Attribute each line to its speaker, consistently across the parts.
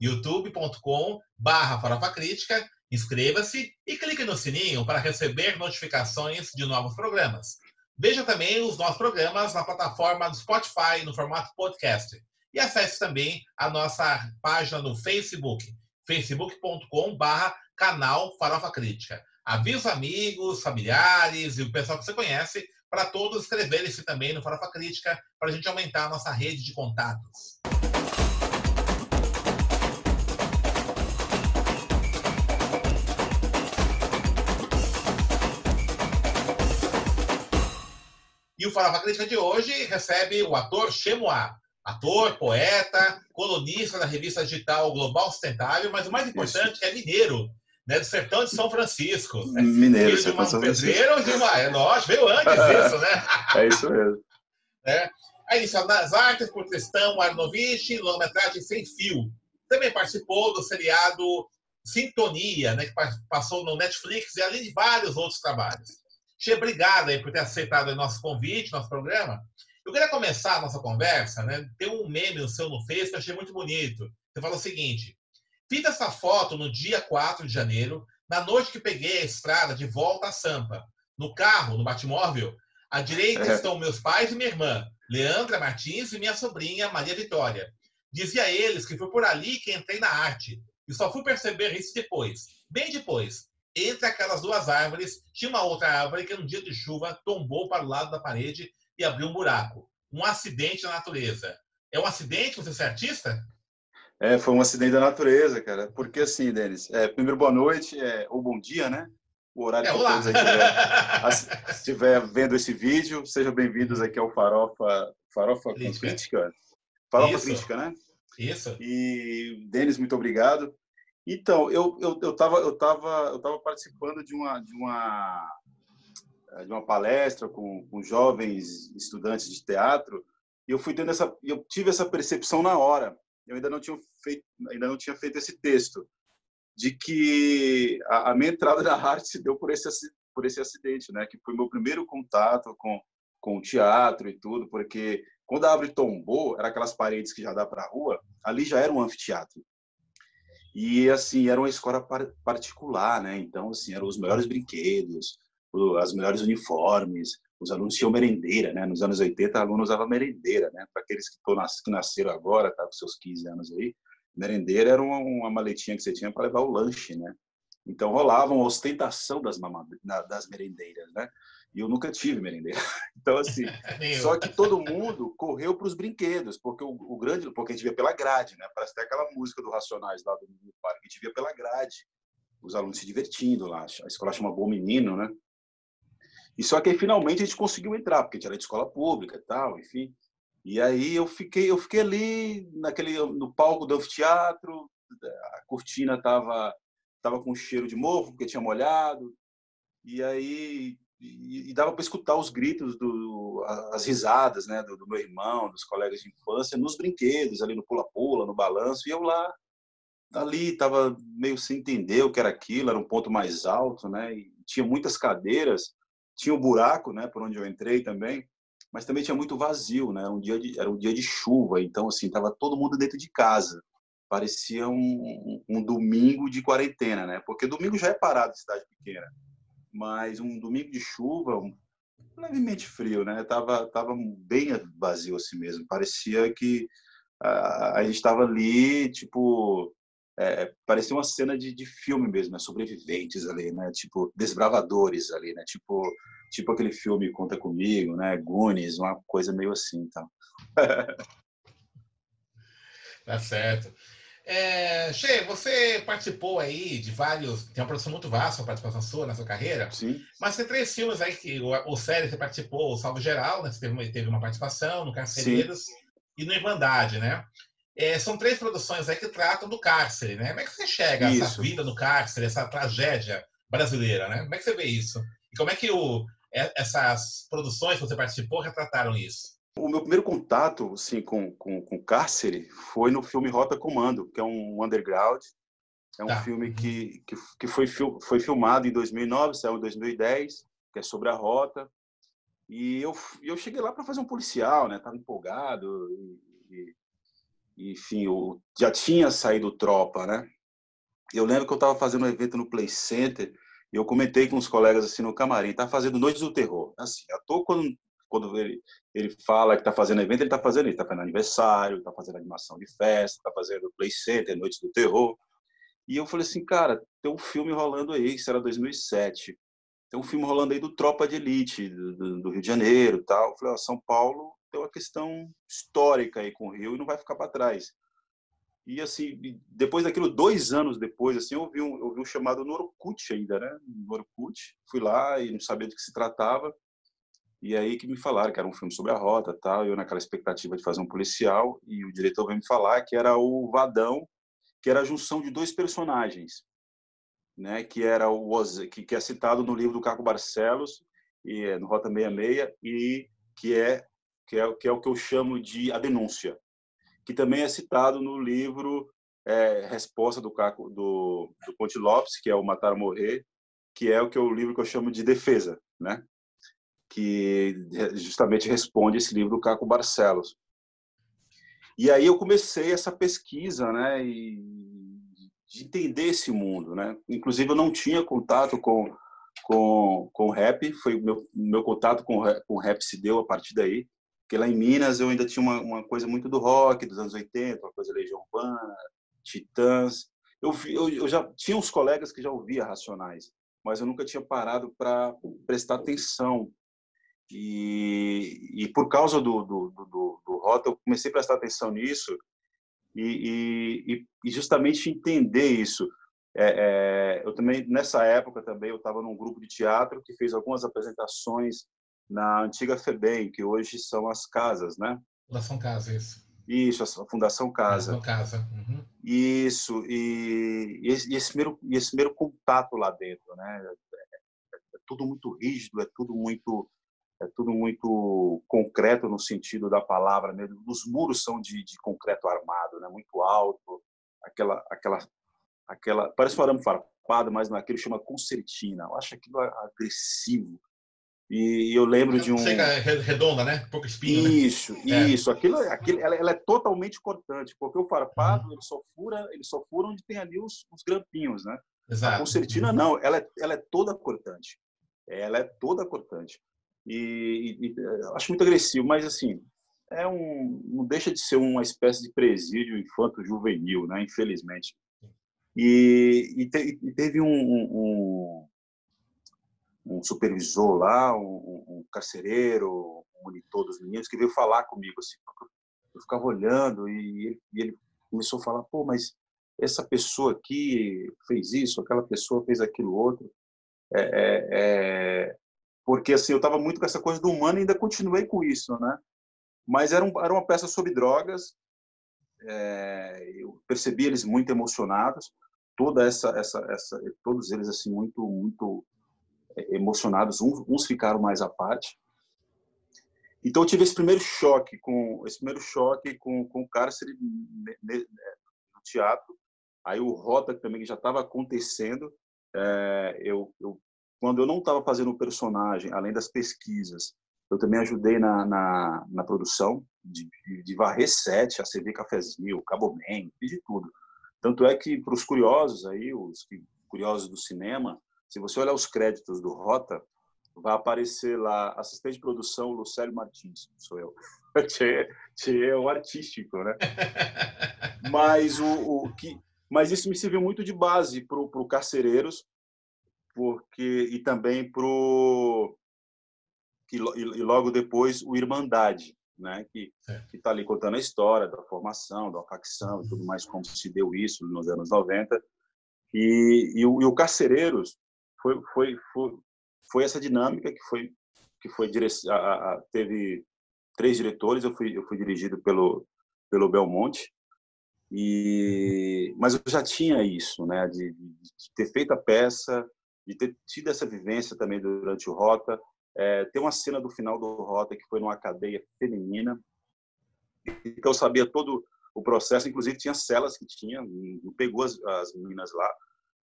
Speaker 1: youtube.com barra Farofa Crítica, inscreva-se e clique no sininho para receber notificações de novos programas. Veja também os nossos programas na plataforma do Spotify no formato podcast. E acesse também a nossa página no Facebook, facebook.com barra canal Farofa Crítica. Avise os amigos, familiares e o pessoal que você conhece para todos inscreverem-se também no Farofa Crítica para a gente aumentar a nossa rede de contatos. E o Farofa Crítica de hoje recebe o ator Chemoá, ator, poeta, colunista da revista digital Global Sustentável, mas o mais importante Isso. é mineiro, né, do sertão de São Francisco.
Speaker 2: Né? Mineiro,
Speaker 1: de uma pedreiro de uma. É, lógico, veio antes disso, né?
Speaker 2: É isso mesmo.
Speaker 1: É. Aí, iniciado nas artes por Tristão Arnovich, longa-metragem Sem Fio. Também participou do seriado Sintonia, né, que passou no Netflix e além de vários outros trabalhos. Che, obrigado aí por ter aceitado o nosso convite, nosso programa. Eu queria começar a nossa conversa, né? Tem um meme no seu no Face que eu achei muito bonito. Você falou o seguinte: fiz essa foto no dia 4 de janeiro, na noite que peguei a estrada de volta a Sampa. No carro, no Batmóvel, à direita é. estão meus pais e minha irmã, Leandra Martins e minha sobrinha, Maria Vitória. Dizia a eles que foi por ali que entrei na arte. E só fui perceber isso depois, bem depois, entre aquelas duas árvores, tinha uma outra árvore que, num dia de chuva, tombou para o lado da parede e abriu um buraco. Um acidente na natureza. É um acidente você ser artista?
Speaker 2: É, foi um acidente da natureza, cara. Porque assim, Denis, é, primeiro boa noite, é, ou bom dia, né? O horário é, que todos estiver, estiver vendo esse vídeo, sejam bem-vindos aqui ao Farofa, Farofa Crítica. Crítica. Farofa Isso. Crítica, né?
Speaker 1: Isso.
Speaker 2: E, Denis, muito obrigado. Então, eu eu eu estava eu tava, eu tava participando de uma de uma de uma palestra com, com jovens estudantes de teatro e eu fui tendo essa eu tive essa percepção na hora. Eu ainda não tinha feito ainda não tinha feito esse texto de que a, a minha entrada na arte se deu por esse por esse acidente, né? Que foi meu primeiro contato com com o teatro e tudo, porque quando a árvore tombou, era aquelas paredes que já dá para a rua, ali já era um anfiteatro. E, assim, era uma escola particular, né? Então, assim, eram os melhores brinquedos, as melhores uniformes, os alunos tinham merendeira, né? Nos anos 80, aluno usava merendeira, né? Para aqueles que, que nasceram agora, tá com seus 15 anos aí, merendeira era uma, uma maletinha que você tinha para levar o lanche, né? Então rolava uma ostentação das, das merendeiras, né? E eu nunca tive merendeira. Então, assim, só que todo mundo correu para os brinquedos, porque o, o, grande, porque a gente via pela grade, né? Parece até aquela música do Racionais lá do, do parque, a gente via pela grade, os alunos se divertindo lá. A escola chama Bom Menino, né? E só que aí, finalmente a gente conseguiu entrar, porque a gente era de escola pública e tal, enfim. E aí eu fiquei, eu fiquei ali naquele no palco do anfiteatro, a cortina tava tava com cheiro de mofo, porque tinha molhado. E aí e, e dava para escutar os gritos, do, as risadas né, do, do, meu irmão, dos colegas de infância, nos brinquedos, ali no pula-pula, no balanço, e eu lá, ali, estava meio sem entender o que era aquilo, era um ponto mais alto, né, e tinha muitas cadeiras, tinha um buraco, né, por onde eu entrei também, mas também tinha muito vazio, né, era um dia de, era um dia de chuva, então, assim, estava todo mundo dentro de casa, parecia um, um, um domingo de quarentena, né, porque domingo já é parado em cidade pequena, mas um domingo de chuva, levemente frio, né? Tava, tava bem vazio assim mesmo. Parecia que a, a gente estava ali, tipo, é, parecia uma cena de, de filme mesmo, né? sobreviventes ali, né? Tipo, desbravadores ali, né? Tipo, tipo aquele filme Conta Comigo, né? Goonies, uma coisa meio assim, então.
Speaker 1: tá certo. É, che, você participou aí de vários. Tem uma produção muito vasta, uma participação sua na sua carreira.
Speaker 2: Sim.
Speaker 1: Mas tem três filmes aí que o, o série você participou, o Salvo Geral, né? Você teve uma, teve uma participação no Carcereiros Sim. e no Irmandade, né? É, são três produções aí que tratam do cárcere, né? Como é que você enxerga isso. essa vida no cárcere, essa tragédia brasileira, né? Como é que você vê isso? E como é que o, essas produções que você participou retrataram isso?
Speaker 2: O meu primeiro contato assim, com, com, com cárcere foi no filme Rota Comando, que é um underground. É um tá. filme que, que, que foi, foi filmado em 2009, saiu em 2010, que é sobre a rota. E eu, eu cheguei lá para fazer um policial, né? Tava empolgado e, e enfim, eu já tinha saído tropa, né? Eu lembro que eu estava fazendo um evento no Play Center e eu comentei com os colegas assim no camarim, tá fazendo Noites do Terror. Assim, ator quando quando ele, ele fala que está fazendo evento, ele está fazendo está fazendo aniversário, está fazendo animação de festa, está fazendo play center, noites do terror. E eu falei assim, cara, tem um filme rolando aí, isso era 2007. Tem um filme rolando aí do Tropa de Elite, do, do Rio de Janeiro tal. Eu falei, ó, São Paulo tem uma questão histórica aí com o Rio e não vai ficar para trás. E assim, depois daquilo, dois anos depois, assim, eu vi um, eu vi um chamado no Orkut ainda, né? No Orkut. Fui lá e não sabia do que se tratava. E aí que me falaram que era um filme sobre a rota, tal, e eu naquela expectativa de fazer um policial, e o diretor veio me falar que era o Vadão, que era a junção de dois personagens, né, que era o que, que é citado no livro do Caco Barcelos, e é no Rota 66, e que é que é, que é o que eu chamo de a denúncia, que também é citado no livro é, Resposta do Caco do, do Ponte Lopes, que é o Matar ou Morrer, que é o que o livro que eu chamo de defesa, né? Que justamente responde esse livro do Caco Barcelos. E aí eu comecei essa pesquisa, né, de entender esse mundo, né? Inclusive eu não tinha contato com com com rap, foi meu meu contato com com rap se deu a partir daí, porque lá em Minas eu ainda tinha uma, uma coisa muito do rock dos anos 80, uma coisa Legião Urbana, Titãs. Eu, eu, eu já tinha uns colegas que já ouvia Racionais, mas eu nunca tinha parado para prestar atenção e, e por causa do, do, do, do, Rota, eu comecei a prestar atenção nisso e, e, e justamente entender isso. É, é, eu também, nessa época também, eu estava num grupo de teatro que fez algumas apresentações na antiga FEBEM, que hoje são as casas, né?
Speaker 1: Fundação Casa, isso.
Speaker 2: Isso, a Fundação Casa.
Speaker 1: Fundação Casa. Uhum.
Speaker 2: Isso, e, e, esse, e, esse primeiro, esse primeiro contato lá dentro, né? É, é tudo muito rígido, é tudo muito é tudo muito concreto no sentido da palavra mesmo. Os muros são de, de concreto armado, né? Muito alto, aquela, aquela, aquela parece um arame farpado, mas naquele chama concertina. Eu acho aquilo agressivo. E eu lembro de um.
Speaker 1: Chega redonda, né? Pouco espinho.
Speaker 2: Isso, né? isso. É. Aquilo, aquilo, ela, ela, é totalmente cortante, porque o farpado ele só fura, ele só fura onde tem ali os, os grampinhos, né? Exato. A concertina uhum. não, ela é, ela é toda cortante. Ela é toda cortante. E, e, e, acho muito agressivo, mas assim, é um, não deixa de ser uma espécie de presídio infanto-juvenil, né? Infelizmente. E, e, te, e teve um, um, um, supervisor lá, um, um carcereiro, um monitor dos meninos, que veio falar comigo assim. Eu ficava olhando e ele, e ele começou a falar: pô, mas essa pessoa aqui fez isso, aquela pessoa fez aquilo outro. É, é, é, porque assim eu estava muito com essa coisa do humano e ainda continuei com isso, né? Mas era, um, era uma peça sobre drogas, é, eu percebi eles muito emocionados, toda essa, essa, essa, todos eles assim muito, muito é, emocionados, uns, uns ficaram mais à parte. Então eu tive esse primeiro choque com esse primeiro choque com, com o cárcere no teatro. Aí o Rota também já estava acontecendo, é, eu, eu quando eu não estava fazendo o personagem, além das pesquisas, eu também ajudei na, na, na produção de, de varrer sete, a CV Cafezinho, Cabo Man, de tudo. Tanto é que, para os curiosos aí, os curiosos do cinema, se você olhar os créditos do Rota, vai aparecer lá assistente de produção Lucélio Martins, sou eu. Tchê é um artístico, né? Mas o, o que, mas isso me serviu muito de base para o Carcereiros, porque e também pro e, e logo depois o Irmandade, né, que está ali contando a história da formação, da facção e tudo mais como se deu isso nos anos 90. E, e, o, e o Carcereiros foi, foi, foi, foi essa dinâmica que foi que foi dire... a, a, teve três diretores, eu fui eu fui dirigido pelo pelo Belmonte. E, mas eu já tinha isso, né, de, de ter feito a peça, de ter tido essa vivência também durante o Rota. É, tem uma cena do final do Rota que foi numa cadeia feminina, que eu sabia todo o processo, inclusive tinha celas que tinha, não pegou as, as meninas lá,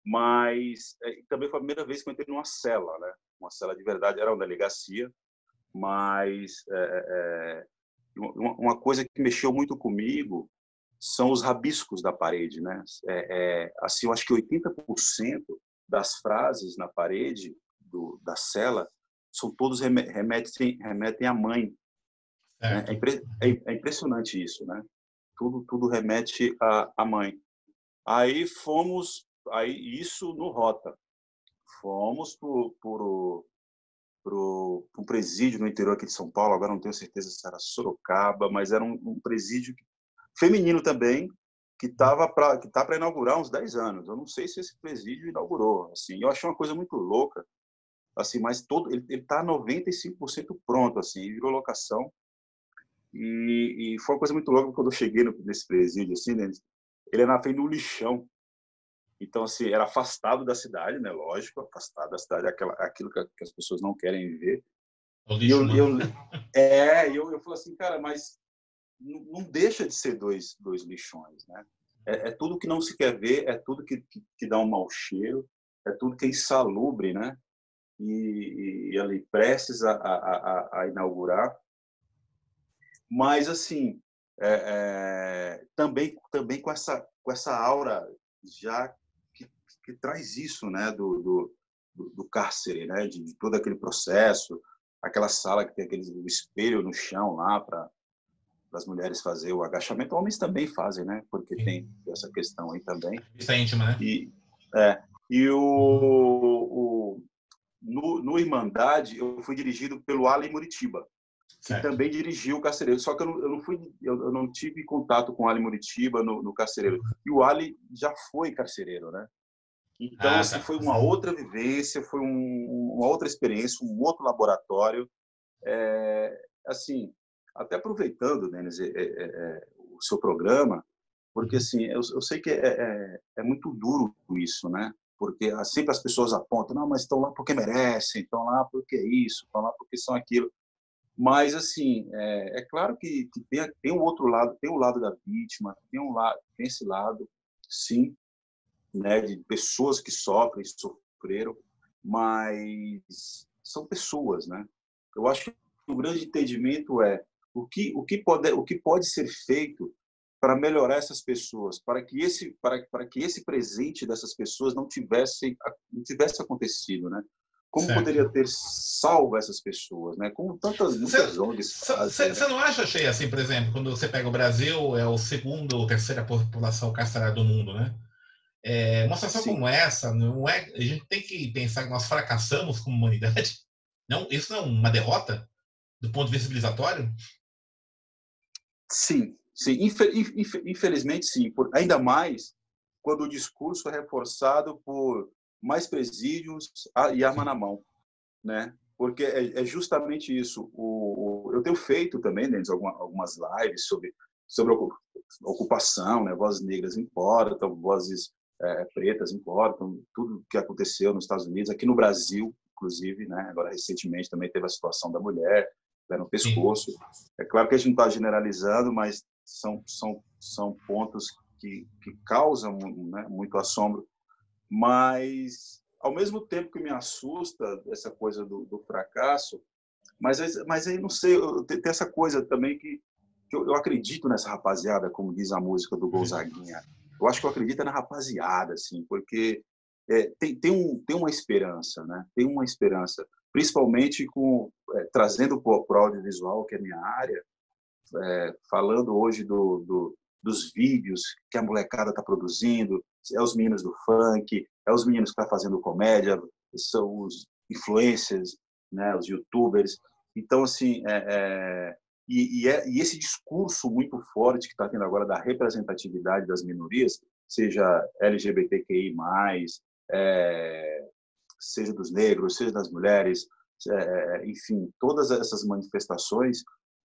Speaker 2: mas é, também foi a primeira vez que eu entrei numa cela, né? Uma cela de verdade, era uma delegacia, mas é, é, uma, uma, coisa que mexeu muito comigo são os rabiscos da parede, né? É, é assim, eu acho que 80% das frases na parede do, da cela são todos remetem remetem à mãe. Né? É, impre, é, é, impressionante isso, né? Tudo tudo remete à, à mãe. Aí fomos aí isso no rota. Fomos por, por para um presídio no interior aqui de São Paulo, agora não tenho certeza se era Sorocaba, mas era um, um presídio feminino também, que estava para que tá para inaugurar uns 10 anos. Eu não sei se esse presídio inaugurou, assim. Eu achei uma coisa muito louca, assim, mas todo ele está 95% pronto, assim, virou locação. E, e, foi uma coisa muito louca quando eu cheguei nesse presídio, assim, né? Ele é na frente do lixão. Então, assim, era afastado da cidade, né? Lógico, afastado da cidade, aquela, aquilo que, as pessoas não querem ver.
Speaker 1: O lixo,
Speaker 2: e eu, eu, é, eu, eu falo assim, cara, mas não deixa de ser dois, dois lixões, né? É, é, tudo que não se quer ver, é tudo que, que, que, dá um mau cheiro, é tudo que é insalubre, né? E, e, e ali prestes a, a, a, inaugurar. Mas, assim, é, é, também, também com, essa, com essa aura já que, que traz isso, né? Do, do, do cárcere, né? De, de, todo aquele processo, aquela sala que tem aquele espelho no chão lá para das mulheres fazer o agachamento, homens também fazem, né? Porque Sim. tem essa questão aí também.
Speaker 1: Isso é íntima, né?
Speaker 2: E, é, e o, o no, no, Irmandade, eu fui dirigido pelo Ali Muritiba, que certo. também dirigiu o Carcereiro. Só que eu não, eu não fui, eu, eu, não tive contato com o Ali Muritiba no, no Carcereiro. E o Ali já foi carcereiro, né? Então, ah, assim, tá. foi uma outra vivência, foi um, uma outra experiência, um outro laboratório. É, assim, até aproveitando, Denis, é, é, é, o seu programa, porque assim, eu, eu sei que é, é, é, muito duro isso, né? Porque sempre as pessoas apontam, não, mas estão lá porque merecem, estão lá porque é isso, estão lá porque são aquilo. Mas assim, é, é claro que, que tem, tem um outro lado, tem o um lado da vítima, tem um lado, tem esse lado, sim, né, de pessoas que sofrem, sofreram, mas são pessoas, né? Eu acho que o grande entendimento é o que, o que, pode, o que pode ser feito para melhorar essas pessoas, para que esse, para, para que esse presente dessas pessoas não tivesse, não tivesse acontecido, né? Como certo. poderia ter salvo essas pessoas, né? Como tantas muitas ONGs
Speaker 1: Você né? não acha, cheia assim, por exemplo, quando você pega o Brasil, é o segundo ou terceira população carcerária do mundo, né? É, uma situação Sim. como essa, não é, a gente tem que pensar que nós fracassamos como humanidade. Não, isso não é uma derrota do ponto de vista civilizatório?
Speaker 2: Sim, sim. Infelizmente, sim. Por, ainda mais quando o discurso é reforçado por mais presídios e arma na mão, né? Porque é, é justamente isso. O, o, eu tenho feito também, Denis, alguma, algumas lives sobre sobre ocupação, né? Vozes negras importam, vozes é, pretas importam, tudo que aconteceu nos Estados Unidos, aqui no Brasil, inclusive, né? Agora recentemente também teve a situação da mulher, né, no pescoço. Sim. É claro que a gente não está generalizando, mas são, são, são pontos que, que causam né, muito assombro. Mas, ao mesmo tempo que me assusta essa coisa do, do fracasso, mas, mas aí não sei, tem, tem essa coisa também que, que eu, eu, acredito nessa rapaziada, como diz a música do Gonzaguinha. Eu acho que eu acredito na rapaziada, assim, porque é, tem, tem, um, tem uma esperança, né? Tem uma esperança principalmente com é, trazendo para o audiovisual, que é minha área, é, falando hoje do, do, dos vídeos que a molecada está produzindo, é os meninos do funk, é os meninos que estão tá fazendo comédia, são os influencers, né, os youtubers. Então, assim, é, é, e, e, é, e, esse discurso muito forte que está tendo agora da representatividade das minorias, seja LGBTQI+, é, seja dos negros, seja das mulheres, é, é, enfim, todas essas manifestações,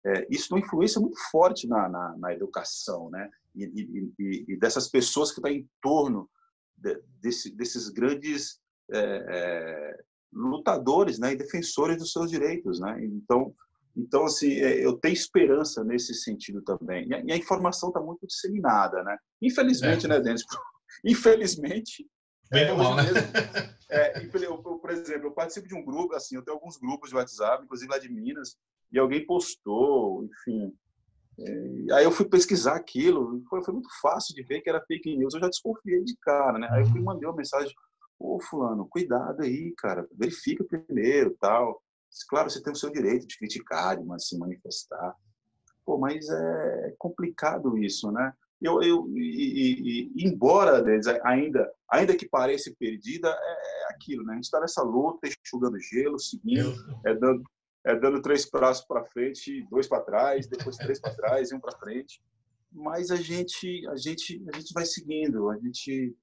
Speaker 2: é, isso tem uma influência muito forte na, na, na educação, né? E, e, e, dessas pessoas que estão tá em torno de, desse, desses grandes é, é, lutadores, né? E defensores dos seus direitos, né? Então, então assim, é, eu tenho esperança nesse sentido também. E a, e a informação está muito disseminada, né? Infelizmente, é. né, Denis? Infelizmente,
Speaker 1: Bem é, mal, né? Mesmo,
Speaker 2: é, eu, por exemplo, eu participo de um grupo, assim, eu tenho alguns grupos de WhatsApp, inclusive lá de Minas, e alguém postou, enfim. É, aí eu fui pesquisar aquilo, foi, foi, muito fácil de ver que era fake news, eu já desconfiei de cara, né? Aí eu fui mandei uma mensagem, ô fulano, cuidado aí, cara, verifica primeiro, tal. Claro, você tem o seu direito de criticar, de se manifestar. Pô, mas é complicado isso, né? Eu, eu e, e, embora ainda ainda que pareça perdida é, é aquilo né? A gente está nessa luta enxugando gelo seguindo é dando é dando três passos para frente dois para trás depois três para trás e um para frente. Mas a gente a gente a gente vai seguindo a gente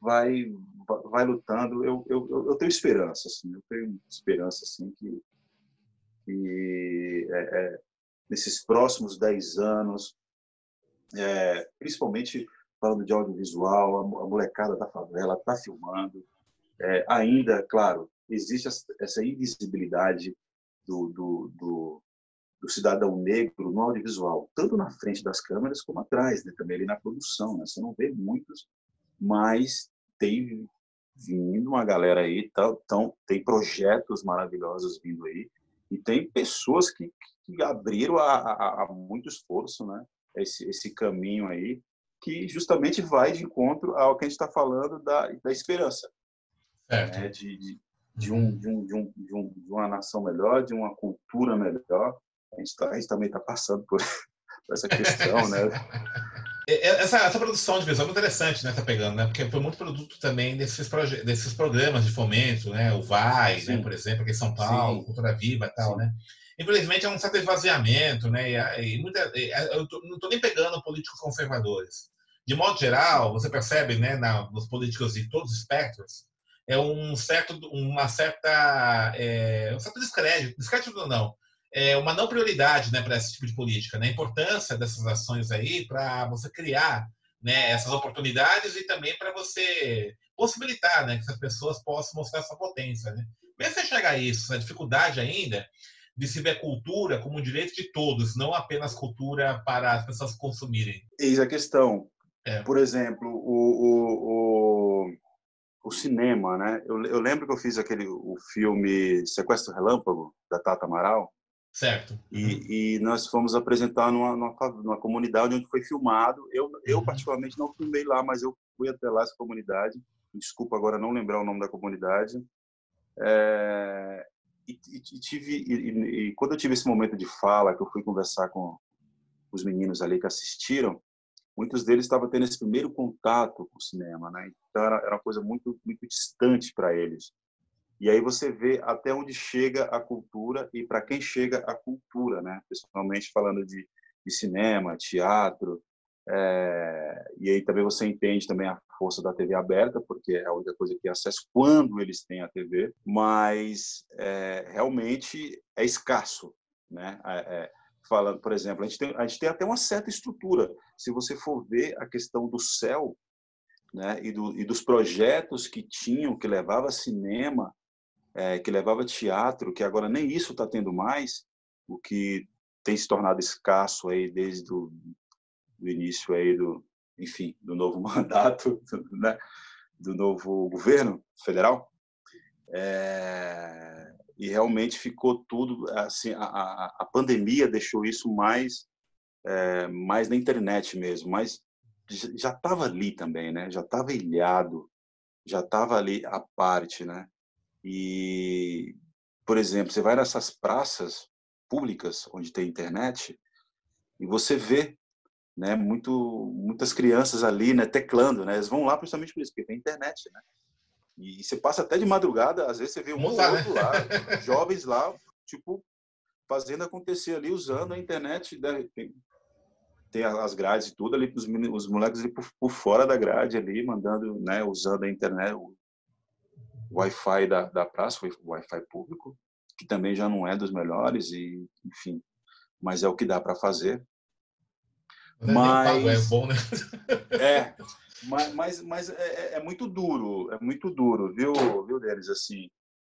Speaker 2: vai vai lutando. Eu eu, eu tenho esperança assim eu tenho esperança assim que que é, é, nesses próximos dez anos é, principalmente falando de audiovisual, a molecada da favela está filmando. É, ainda, claro, existe essa invisibilidade do, do, do, do, cidadão negro no audiovisual, tanto na frente das câmeras como atrás, né? também ali na produção. Né? Você não vê muitos, mas tem vindo uma galera aí, tá, tão, tem projetos maravilhosos vindo aí, e tem pessoas que, que abriram a, a, a muito esforço, né? Esse, esse caminho aí, que justamente vai de encontro ao que a gente está falando da, da esperança. Né? De, de, de, um, de, um, de, um, de, um, de uma nação melhor, de uma cultura melhor. A gente, tá, a gente também está passando por, por, essa questão, né?
Speaker 1: Essa, essa produção de visual é interessante, né? Tá pegando, né? Porque foi muito produto também desses, desses programas de fomento, né? O VAI, né? por exemplo, aqui em São Paulo, Sim. Cultura Viva e tal, Sim. né? Infelizmente, é um certo esvaziamento, né? E, e muita, eu tô, não estou nem pegando políticos conservadores. De modo geral, você percebe, né, na, nos políticos de todos os espectros, é um certo, uma certa, é, um certo descrédito, descrédito não, é uma não prioridade, né, para esse tipo de política, né? A importância dessas ações aí para você criar, né, essas oportunidades e também para você possibilitar, né, que essas pessoas possam mostrar sua potência, né? Mesmo chegar isso, a dificuldade ainda de se ver cultura como um direito de todos, não apenas cultura para as pessoas consumirem.
Speaker 2: Eis a questão. É. Por exemplo, o, o, o, o, cinema, né? Eu, eu lembro que eu fiz aquele o filme Sequestro Relâmpago, da Tata Amaral.
Speaker 1: Certo. Uhum.
Speaker 2: E, e, nós fomos apresentar numa, numa, numa, comunidade onde foi filmado. Eu, eu uhum. particularmente, não filmei lá, mas eu fui até lá, essa comunidade. Desculpa agora não lembrar o nome da comunidade. É, e, e, tive e, e, quando eu tive esse momento de fala que eu fui conversar com os meninos ali que assistiram muitos deles estavam tendo esse primeiro contato com o cinema né? Então era, era uma coisa muito muito distante para eles. E aí você vê até onde chega a cultura e para quem chega a cultura né? Principalmente falando de, de cinema teatro é, e aí também você entende também a força da TV aberta, porque é a única coisa que acesso quando eles têm a TV, mas é, realmente é escasso, né? É, é, falando, por exemplo, a gente, tem, a gente tem até uma certa estrutura. Se você for ver a questão do céu, né, e, do, e dos projetos que tinham, que levava cinema, é, que levava teatro, que agora nem isso está tendo mais, o que tem se tornado escasso aí desde o do início aí do, enfim, do novo mandato, né, do novo governo federal. É, e realmente ficou tudo assim, a, a, pandemia deixou isso mais é, mais na internet mesmo, mas já estava ali também, né? Já estava ilhado, já estava ali a parte, né? E, por exemplo, você vai nessas praças públicas onde tem internet e você vê né? Muito, muitas crianças ali, né? Teclando, né? Eles vão lá principalmente por isso, porque tem internet, né? E você passa até de madrugada, às vezes você vê um ou outro lá, jovens lá, tipo, fazendo acontecer ali, usando a internet, né? tem, tem as grades e tudo ali, os, os moleques ali por, por, fora da grade ali, mandando, né? Usando a internet, o Wi-Fi da, da praça, o Wi-Fi público, que também já não é dos melhores, e enfim, mas é o que dá para fazer.
Speaker 1: Mas, mas é bom, né?
Speaker 2: é, mas, mas, mas é, é, é, muito duro, é muito duro, viu, viu, Denis? Assim,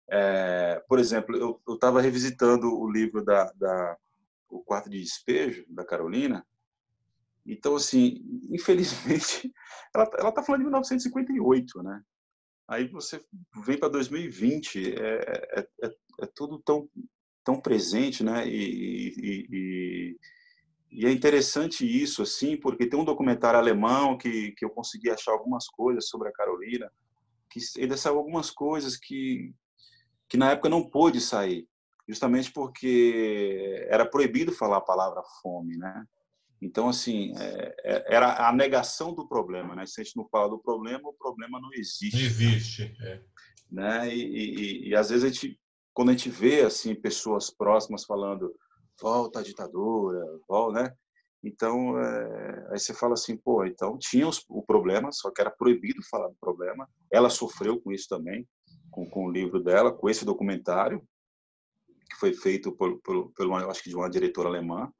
Speaker 2: é, por exemplo, eu estava revisitando o livro da, da o quarto de despejo da Carolina. Então, assim, infelizmente, ela ela está falando de 1958, né? Aí você vem para 2020, é, é, é, é, tudo tão tão presente, né? E, e, e, e, é interessante isso, assim, porque tem um documentário alemão que, que eu consegui achar algumas coisas sobre a Carolina, que ainda saiu algumas coisas que, que na época não pôde sair, justamente porque era proibido falar a palavra fome, né? Então, assim, é, é, era a negação do problema, né? Se a gente não fala do problema, o problema não existe.
Speaker 1: Não existe, é.
Speaker 2: Né? E, e, e, às vezes a gente quando a gente vê assim pessoas próximas falando volta a ditadura, volta, né? Então, é, aí você fala assim, pô, então tinha os, o problema, só que era proibido falar do problema. Ela sofreu com isso também, com, com o livro dela, com esse documentário, que foi feito por, por, por uma, acho que de uma diretora alemã.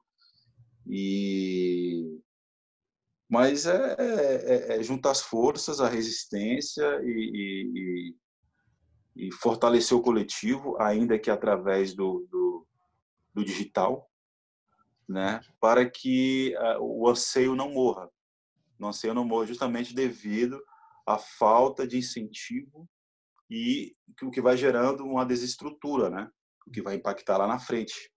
Speaker 2: E mas é, é, é, juntar as forças, a resistência e, e, e fortalecer o coletivo, ainda que através do, do, do digital, né, para que uh, o anseio não morra. O anseio não morra justamente devido à falta de incentivo e o que vai gerando uma desestrutura, né, o que vai impactar lá na frente.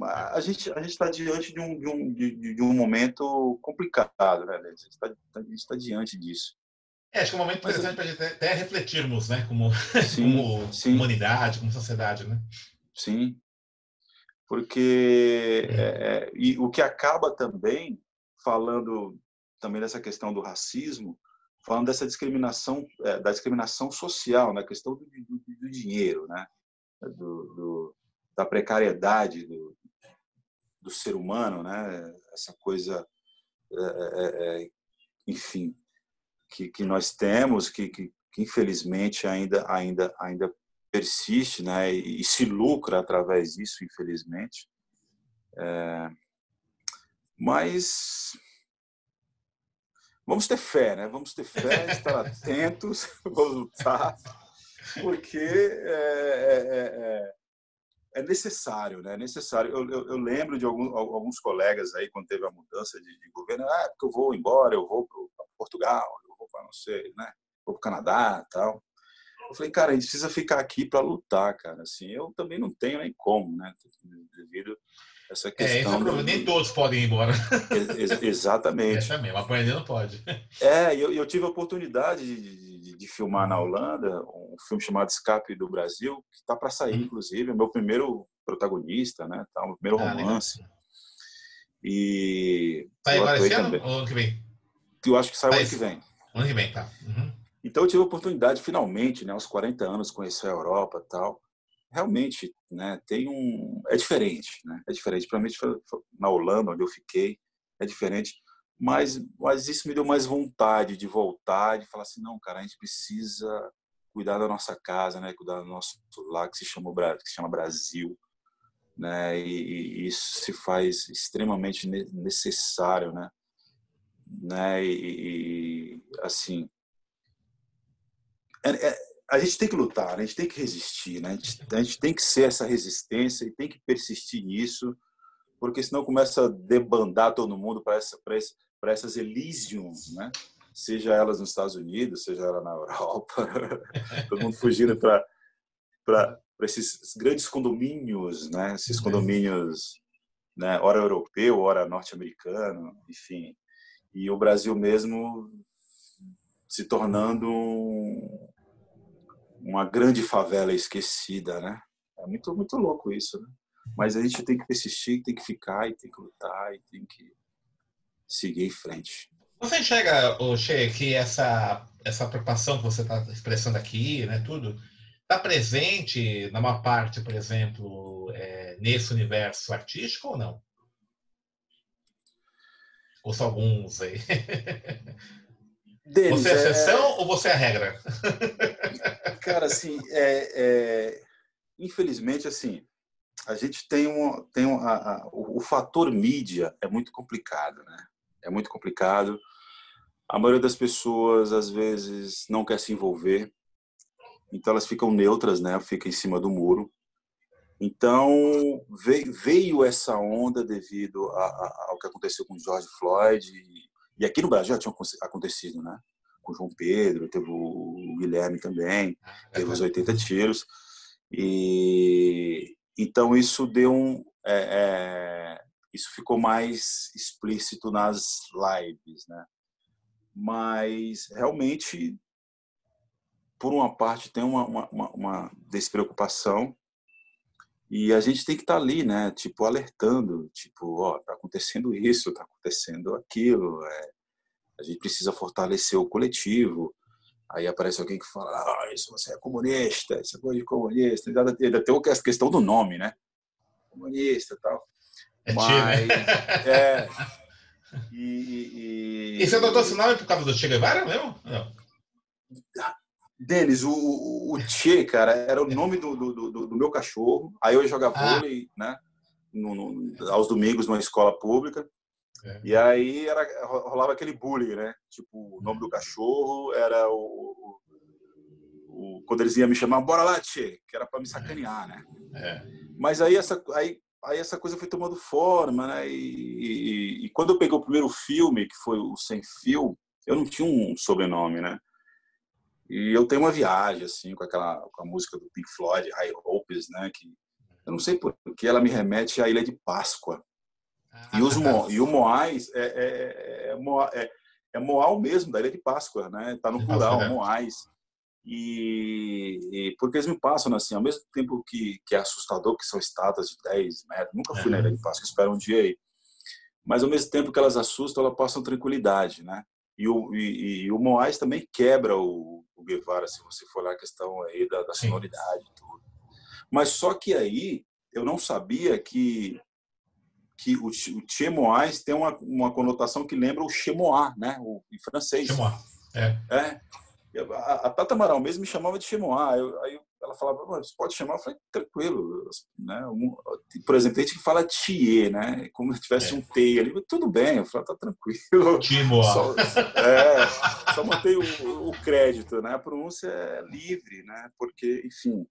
Speaker 2: A gente a gente está diante de um, de um, de, de um momento complicado, né? A gente está tá diante disso.
Speaker 1: É, acho que é um momento interessante para a gente até refletirmos, né? Como, sim, como sim. humanidade, como sociedade, né?
Speaker 2: Sim. Porque é, e o que acaba também falando também dessa questão do racismo, falando dessa discriminação, é, da discriminação social, na né? questão do, do, do, dinheiro, né? Do, do, da precariedade do, do ser humano, né? Essa coisa, é enfim, que, que nós temos, que, que, que, infelizmente ainda, ainda, ainda persiste né, e, se lucra através disso, infelizmente. É, mas vamos ter fé, né? Vamos ter fé, estar atentos, vamos lutar, porque é, é, é, é, necessário, né? É necessário. Eu, eu, eu, lembro de alguns, alguns colegas aí quando teve a mudança de, de governo, ah, porque eu vou embora, eu vou para Portugal, para não sei, né? Vou para o Canadá tal. Eu falei, cara, a gente precisa ficar aqui para lutar, cara. Assim, eu também não tenho nem como, né? Devido a essa questão. É,
Speaker 1: esse é do... Nem todos podem ir embora.
Speaker 2: Ex exatamente.
Speaker 1: É também, mas não pode.
Speaker 2: É, eu, eu tive a oportunidade de, de, de, filmar na Holanda um filme chamado Escape do Brasil, que está para sair, uhum. inclusive, é meu primeiro protagonista, né? Tá, o primeiro ah, romance. Legal. E.
Speaker 1: Sai agora esse ano ou ano que vem?
Speaker 2: Eu acho que sai o ano que vem.
Speaker 1: Ano que vem, tá. Uhum.
Speaker 2: Então eu tive a oportunidade, finalmente, né, aos 40 anos, conhecer a Europa tal. Realmente, né, tem um... É diferente, né? É diferente. Principalmente na Holanda, onde eu fiquei, é diferente. Mas, mas isso me deu mais vontade de voltar, de falar assim, não, cara, a gente precisa cuidar da nossa casa, né? Cuidar do nosso lar que se chama, que se chama Brasil. Né? E, e isso se faz extremamente necessário, né? né? E, e assim, é, é, a gente tem que lutar, né? a gente tem que resistir, né? A gente, a gente, tem que ser essa resistência e tem que persistir nisso, porque senão começa a debandar todo mundo para essa, essa, essas Elysiums, né? Seja elas nos Estados Unidos, seja ela na Europa, todo mundo fugindo para para esses grandes condomínios, né? Esses condomínios, né? Ora europeu, ora norte-americano, enfim, e o Brasil mesmo se tornando uma grande favela esquecida, né? É muito muito louco isso, né? Mas a gente tem que persistir, tem que ficar e tem que lutar e tem que seguir em frente.
Speaker 1: Você enxerga, Che, que essa essa preocupação que você está expressando aqui, né, tudo, está presente numa parte, por exemplo, é, nesse universo artístico ou não? Ou só alguns aí? Deles, você é a é, exceção é... ou você é a regra?
Speaker 2: Cara, assim, é, é... infelizmente, assim, a gente tem um, tem um, a, a, o, o, fator mídia é muito complicado, né? É muito complicado. A maioria das pessoas às vezes não quer se envolver, então elas ficam neutras, né? Fica em cima do muro. Então veio, veio essa onda devido a, a, ao que aconteceu com George Floyd e, e, aqui no Brasil já tinha acontecido, né? Com João Pedro, teve o Guilherme também, ah, teve os 80 tiros e então isso deu um é, é, isso ficou mais explícito nas lives, né? Mas realmente por uma parte tem uma, uma, uma despreocupação e a gente tem que estar tá ali, né? Tipo, alertando, tipo, ó, tá acontecendo isso, tá acontecendo aquilo, é, a gente precisa fortalecer o coletivo. Aí aparece alguém que fala, ah, isso você é comunista, isso é coisa de comunista. Ainda, tem a questão do nome, né? Comunista e tal.
Speaker 1: É Mas, é, e, e, e... você adotou esse nome por causa do Che Guevara mesmo? Não.
Speaker 2: Denis, o, o Che, cara, era o nome do, do, do, do meu cachorro. Aí eu jogar ah. vôlei, né? No, no, aos domingos numa escola pública. É. E aí era, rolava aquele bullying, né? Tipo, o nome do cachorro era o, o, o quando eles iam me chamar, bora lá, Che, que era para me sacanear, né? É. Mas aí essa, aí, aí essa coisa foi tomando forma, né? E, e, e, quando eu peguei o primeiro filme, que foi o Sem Fio, eu não tinha um sobrenome, né? E eu tenho uma viagem, assim, com aquela com a música do Pink Floyd, High Hopes, né? Que eu não sei por que ela me remete à Ilha de Páscoa. Ah, e, os Mo, e o Moais é, é, é, é, é Moal mesmo, da Ilha de Páscoa, né? Tá no plural, é. Moais. E, e, porque eles me passam assim, ao mesmo tempo que, que é assustador, que são estátuas de 10 metros, nunca fui na Ilha de Páscoa, espero um dia aí. Mas ao mesmo tempo que elas assustam, elas passam tranquilidade, né? E o, e, e o Moais também quebra o, o Guevara, se você for lá a questão aí da, da sonoridade e tudo. Mas só que aí eu não sabia que que o, o Chemois tem uma, uma conotação que lembra o Chemois, né? O, em francês.
Speaker 1: Chemois, é.
Speaker 2: é. A, a Tata Amaral mesmo me chamava de Chemois. Eu, aí ela falava, você pode chamar? Eu falei, tranquilo. Né? Por exemplo, tem gente que fala Thier, né? Como se tivesse é. um T ali. Tudo bem, eu falei, tá tranquilo.
Speaker 1: Chemois.
Speaker 2: Só, é, só mantei o, o, crédito, né? A pronúncia é livre, né? Porque, enfim,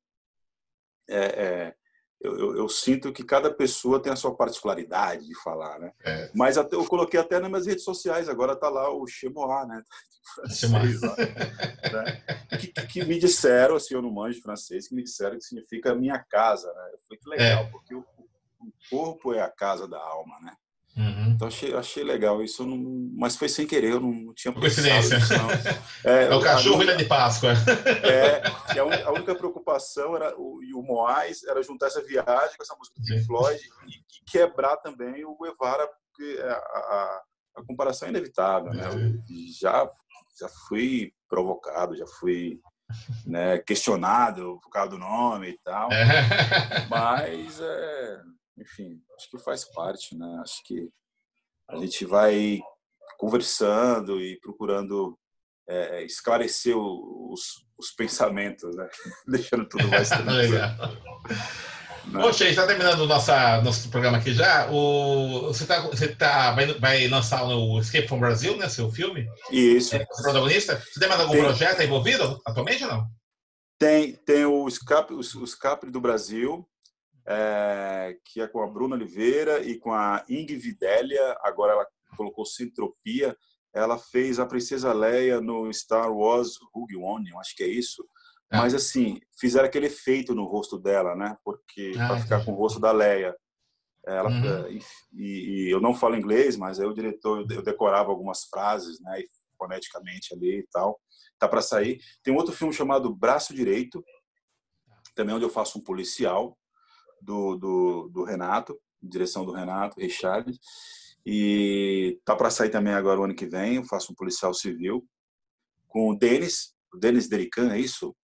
Speaker 2: é, é eu, eu, eu, sinto que cada pessoa tem a sua particularidade de falar, né? É. Mas até, eu coloquei até nas minhas redes sociais, agora tá lá o Chemois, né? Francês, lá, né? Que, que, me disseram, assim, eu não manjo francês, que me disseram que significa minha casa, né? Foi que legal, é. porque o, o corpo é a casa da alma, né? Uhum. Então achei, achei legal isso, não, mas foi sem querer, eu não, não tinha
Speaker 1: Coincidência. É, é, o cachorro Ilha de Páscoa.
Speaker 2: É, a, a, única preocupação era o, e o Moais era juntar essa viagem com essa música do Pink Floyd e, e, quebrar também o Guevara, porque a, a, a comparação é inevitável, né? já já fui provocado, já fui né, questionado por causa do nome e tal, é. mas é, enfim, acho que faz parte, né? Acho que a gente vai conversando e procurando é, esclarecer os, os, pensamentos, né? Deixando tudo mais tranquilo.
Speaker 1: Né? Poxa, está terminando nossa, nosso programa aqui já. O, você, tá, você tá, vai, vai lançar o Escape from Brasil, né? Seu filme?
Speaker 2: Isso.
Speaker 1: É, protagonista. Você tem mais algum tem. projeto envolvido atualmente ou não?
Speaker 2: Tem, tem o Escape, o, o Escape do Brasil, é, que é com a Bruna Oliveira e com a Ing Vidélia, agora ela colocou Centropia, ela fez a Princesa Leia no Star Wars Rogue One, acho que é isso. Ah. Mas assim, fizeram aquele efeito no rosto dela, né? Porque ah, para ficar com o rosto da Leia. Ela, uhum. e, e, eu não falo inglês, mas aí o diretor eu decorava algumas frases, né? Foneticamente ali e tal. Tá para sair. Tem outro filme chamado Braço Direito, também onde eu faço um policial do, do, do Renato, direção do Renato, Richard. E tá para sair também agora o ano que vem, eu faço um policial civil com o Denis, o Denis Derican, é isso?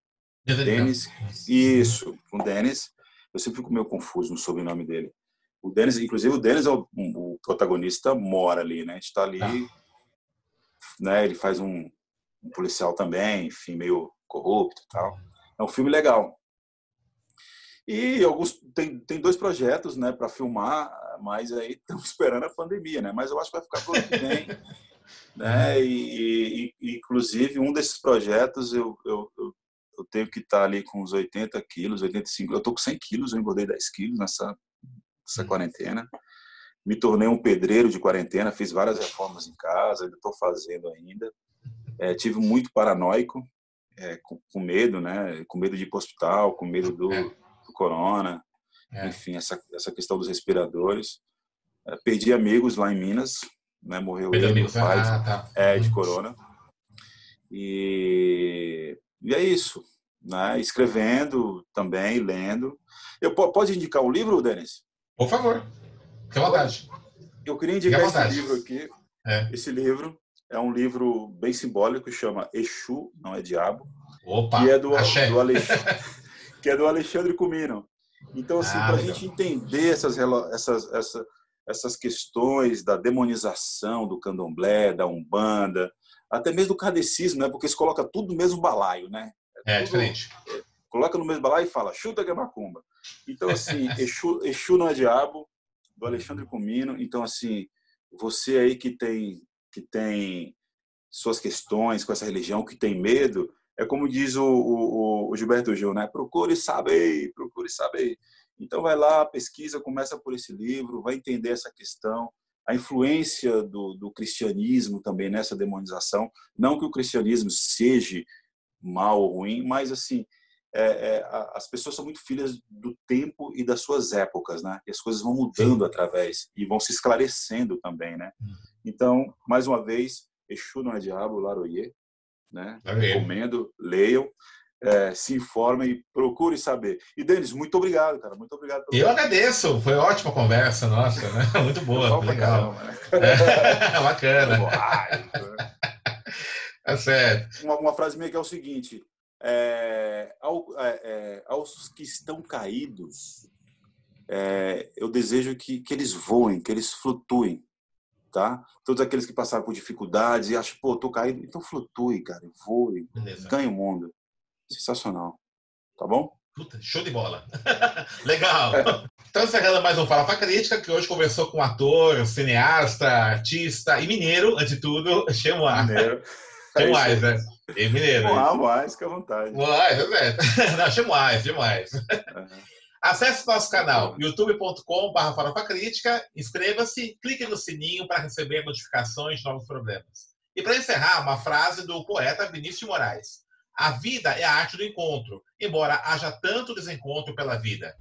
Speaker 2: Denis, isso, com o Denis. Eu sempre fico meio confuso no sobrenome dele. O Denis, inclusive o Denis é o, o protagonista, mora ali, né? A gente está ali, ah. né? Ele faz um, um policial também, enfim, meio corrupto e tal. É um filme legal. E alguns tem, tem dois projetos, né, para filmar, mas aí estamos esperando a pandemia, né? Mas eu acho que vai ficar ano que vem. né? E, e, inclusive um desses projetos eu, eu, eu, eu tenho que estar ali com uns 80 quilos, 85. Eu estou com 100 quilos, eu engordei 10 quilos nessa, nessa uhum. quarentena. Me tornei um pedreiro de quarentena, fiz várias reformas em casa, ainda estou fazendo ainda. É, tive muito paranoico, é, com, com, medo, né? Com medo de ir para o hospital, com medo do, é. Corona, é. enfim, essa, essa questão dos respiradores. É, perdi amigos lá em Minas, né? Morreu ele, meu pai, ah, tá. é, de corona. E, e é isso, né? Escrevendo também, lendo. Eu pode indicar um livro, Denis?
Speaker 1: Por favor, fique à vontade.
Speaker 2: Eu queria indicar esse livro aqui. É. Esse livro é um livro bem simbólico, chama Exu, não é diabo.
Speaker 1: Opa,
Speaker 2: que é do, do Alexandre, que é do Alexandre Comino. Então, assim, ah, para a gente entender essas, essas, essa, essas questões da demonização do candomblé, da umbanda, até mesmo do kardecismo, né? Porque se coloca tudo no mesmo balaio, né?
Speaker 1: É, é diferente.
Speaker 2: É, coloca no mesmo balaio e fala, chuta que é macumba. Então, assim, Exu, Exu não é diabo, do Alexandre Comino. Então, assim, você aí que tem, que tem suas questões com essa religião, que tem medo, é como diz o, o, o Gilberto Gil, né? Procure saber, procure saber. Então vai lá, pesquisa, começa por esse livro, vai entender essa questão, a influência do, do cristianismo também nessa demonização. Não que o cristianismo seja mal ou ruim, mas assim é, é, as pessoas são muito filhas do tempo e das suas épocas, né? E as coisas vão mudando através e vão se esclarecendo também, né? Hum. Então, mais uma vez, Exu não é diabo, Laroye, né? Recomendo, leiam é, se informe e procure saber. E, Denis, muito obrigado, cara. Muito obrigado.
Speaker 1: Eu agradeço. Foi ótima conversa nossa, né? Muito boa. Legal. Caramba, né? é, bacana. É certo.
Speaker 2: Uma, uma, frase minha que é o seguinte: é, ao, é, é aos que estão caídos, é, eu desejo que, que eles voem, que eles flutuem. Tá? Todos aqueles que passaram por dificuldades e acham, pô, tô caído, então flutue, cara, voe, ganhe o mundo. Sensacional. Tá bom?
Speaker 1: Puta, show de bola. Legal. Então, encerrando mais um Fala Crítica, que hoje conversou com ator, cineasta, artista e mineiro, antes de tudo, Chemois. Mineiro. É né? E mineiro.
Speaker 2: Mais, que à vontade.
Speaker 1: Mais, é Não, Chemois, demais. Uhum. Acesse nosso canal youtube.com.br Crítica, inscreva-se, clique no sininho para receber notificações de novos problemas. E para encerrar, uma frase do poeta Vinícius Moraes. A vida é a arte do encontro, embora haja tanto desencontro pela vida.